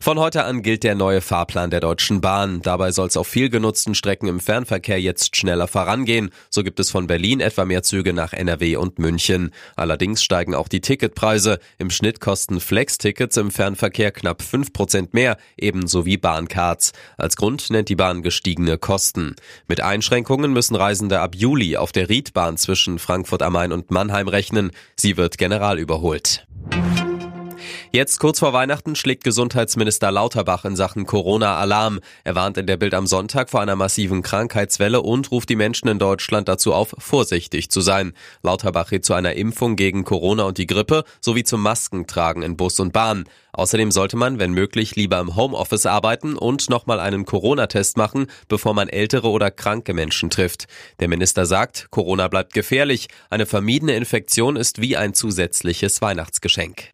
Von heute an gilt der neue Fahrplan der Deutschen Bahn. Dabei soll es auf viel genutzten Strecken im Fernverkehr jetzt schneller vorangehen. So gibt es von Berlin etwa mehr Züge nach NRW und München. Allerdings steigen auch die Ticketpreise. Im Schnitt kosten Flex-Tickets im Fernverkehr knapp 5% mehr, ebenso wie Bahncards. Als Grund nennt die Bahn gestiegene Kosten. Mit Einschränkungen müssen Reisende ab Juli auf der Riedbahn zwischen Frankfurt am Main und Mannheim rechnen. Sie wird general überholt. Jetzt kurz vor Weihnachten schlägt Gesundheitsminister Lauterbach in Sachen Corona Alarm. Er warnt in der Bild am Sonntag vor einer massiven Krankheitswelle und ruft die Menschen in Deutschland dazu auf, vorsichtig zu sein. Lauterbach rät zu einer Impfung gegen Corona und die Grippe sowie zum Maskentragen in Bus und Bahn. Außerdem sollte man, wenn möglich, lieber im Homeoffice arbeiten und nochmal einen Corona-Test machen, bevor man ältere oder kranke Menschen trifft. Der Minister sagt, Corona bleibt gefährlich. Eine vermiedene Infektion ist wie ein zusätzliches Weihnachtsgeschenk.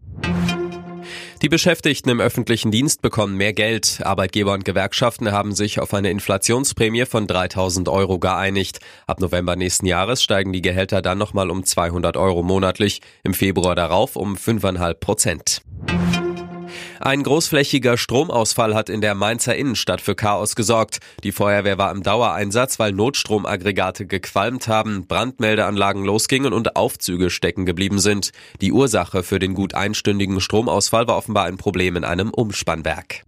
Die Beschäftigten im öffentlichen Dienst bekommen mehr Geld. Arbeitgeber und Gewerkschaften haben sich auf eine Inflationsprämie von 3000 Euro geeinigt. Ab November nächsten Jahres steigen die Gehälter dann nochmal um 200 Euro monatlich, im Februar darauf um 5,5 Prozent. Ein großflächiger Stromausfall hat in der Mainzer Innenstadt für Chaos gesorgt. Die Feuerwehr war im Dauereinsatz, weil Notstromaggregate gequalmt haben, Brandmeldeanlagen losgingen und Aufzüge stecken geblieben sind. Die Ursache für den gut einstündigen Stromausfall war offenbar ein Problem in einem Umspannwerk.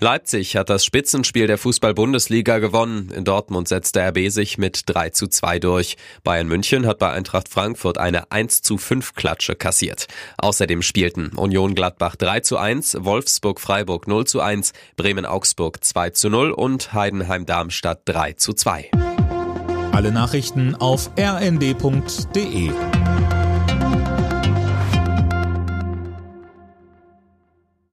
Leipzig hat das Spitzenspiel der Fußball-Bundesliga gewonnen. In Dortmund setzte RB sich mit 3 zu 2 durch. Bayern München hat bei Eintracht Frankfurt eine 1 zu 5 Klatsche kassiert. Außerdem spielten Union Gladbach 3 zu 1, Wolfsburg Freiburg 0 zu 1, Bremen Augsburg 2 zu 0 und Heidenheim Darmstadt 3 zu 2. Alle Nachrichten auf rnd.de